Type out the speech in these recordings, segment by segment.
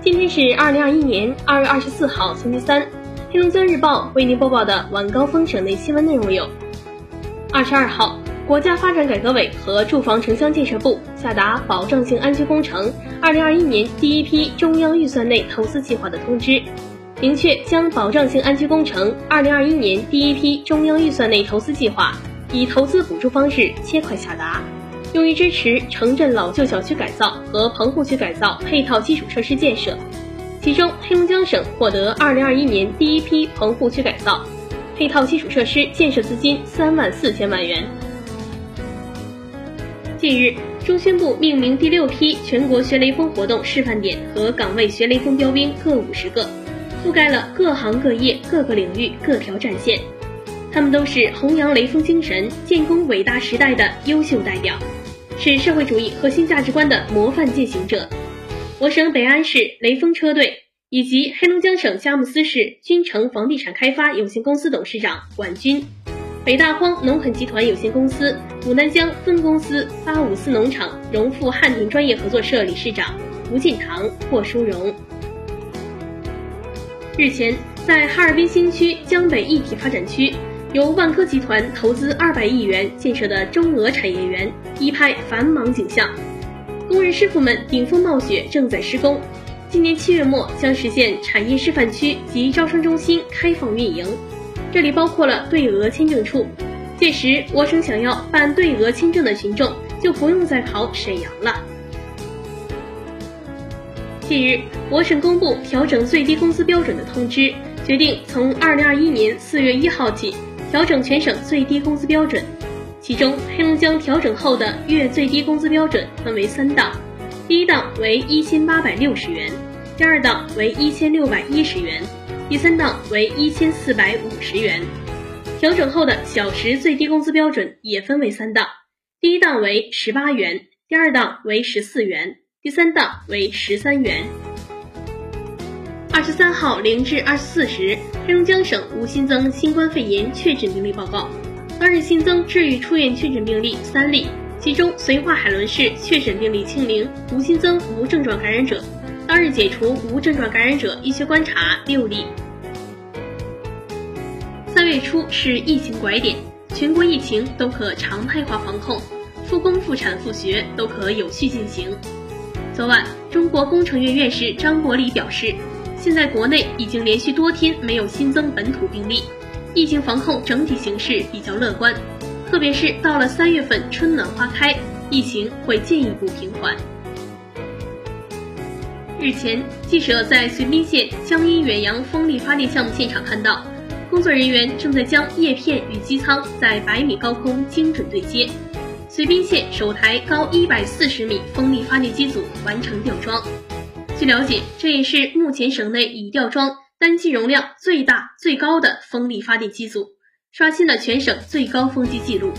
今天是二零二一年二月二十四号，星期三。黑龙江日报为您播报的晚高峰省内新闻内容有：二十二号，国家发展改革委和住房城乡建设部下达保障性安居工程二零二一年第一批中央预算内投资计划的通知，明确将保障性安居工程二零二一年第一批中央预算内投资计划以投资补助方式切块下达，用于支持城镇老旧小区改造和棚户区改造配套基础设施建设。其中，黑龙江省获得2021年第一批棚户区改造配套基础设施建设资金三万四千万元。近日，中宣部命名第六批全国学雷锋活动示范点和岗位学雷锋标兵各五十个，覆盖了各行各业、各个领域、各条战线。他们都是弘扬雷锋精神、建功伟大时代的优秀代表，是社会主义核心价值观的模范践行者。我省北安市雷锋车队以及黑龙江省佳木斯市君城房地产开发有限公司董事长管军，北大荒农垦集团有限公司武南江分公司八五四农场荣富汉庭专业合作社理事长吴进堂获殊荣。日前，在哈尔滨新区江北一体发展区，由万科集团投资二百亿元建设的中俄产业园一派繁忙景象。工人师傅们顶风冒雪，正在施工。今年七月末将实现产业示范区及招商中心开放运营，这里包括了对俄签证处。届时，我省想要办对俄签证的群众就不用再跑沈阳了。近日，我省公布调整最低工资标准的通知，决定从二零二一年四月一号起调整全省最低工资标准。其中，黑龙江调整后的月最低工资标准分为三档，第一档为一千八百六十元，第二档为一千六百一十元，第三档为一千四百五十元。调整后的小时最低工资标准也分为三档，第一档为十八元，第二档为十四元，第三档为十三元。二十三号零至二十四时，黑龙江省无新增新冠肺炎确诊病例报告。当日新增治愈出院确诊病例三例，其中绥化海伦市确诊病例清零，无新增无症状感染者。当日解除无症状感染者医学观察六例。三月初是疫情拐点，全国疫情都可常态化防控，复工复产复学都可有序进行。昨晚，中国工程院院士张国立表示，现在国内已经连续多天没有新增本土病例。疫情防控整体形势比较乐观，特别是到了三月份春暖花开，疫情会进一步平缓。日前，记者在绥滨县江阴远洋风力发电项目现场看到，工作人员正在将叶片与机舱在百米高空精准对接。绥滨县首台高一百四十米风力发电机组完成吊装。据了解，这也是目前省内已吊装。单机容量最大、最高的风力发电机组，刷新了全省最高风机记录。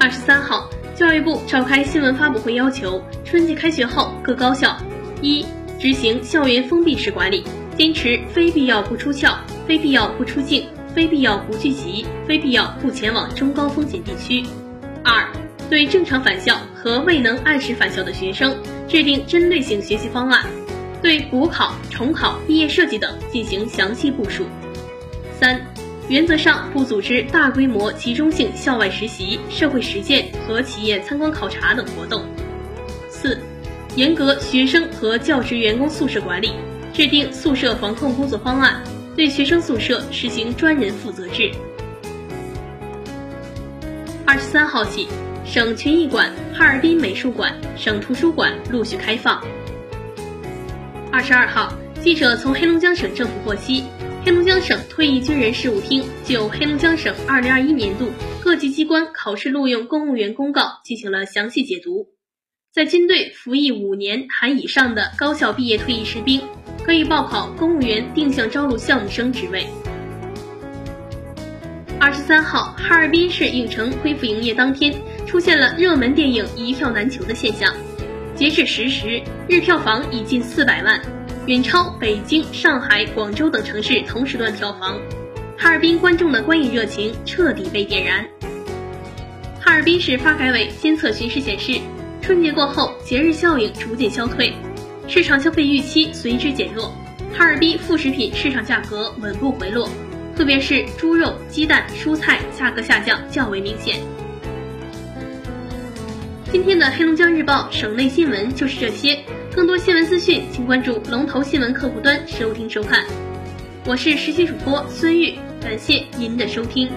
二十三号，教育部召开新闻发布会，要求春季开学后各高校：一、执行校园封闭式管理，坚持非必要不出校、非必要不出境、非必要不聚集、非必要不前往中高风险地区；二、对正常返校和未能按时返校的学生，制定针对性学习方案。对补考、重考、毕业设计等进行详细部署。三、原则上不组织大规模集中性校外实习、社会实践和企业参观考察等活动。四、严格学生和教职员工宿舍管理，制定宿舍防控工作方案，对学生宿舍实行专人负责制。二十三号起，省群艺馆、哈尔滨美术馆、省图书馆陆续开放。二十二号，记者从黑龙江省政府获悉，黑龙江省退役军人事务厅就黑龙江省二零二一年度各级机关考试录用公务员公告进行了详细解读。在军队服役五年含以上的高校毕业退役士兵，可以报考公务员定向招录项目生职位。二十三号，哈尔滨市影城恢复营业当天，出现了热门电影一票难求的现象。截至十时，日票房已近四百万，远超北京、上海、广州等城市同时段票房。哈尔滨观众的观影热情彻底被点燃。哈尔滨市发改委监测巡视显示，春节过后节日效应逐渐消退，市场消费预期随之减弱。哈尔滨副食品市场价格稳步回落，特别是猪肉、鸡蛋、蔬菜价格下降较为明显。今天的黑龙江日报省内新闻就是这些，更多新闻资讯请关注龙头新闻客户端收听收看。我是实习主播孙玉，感谢您的收听。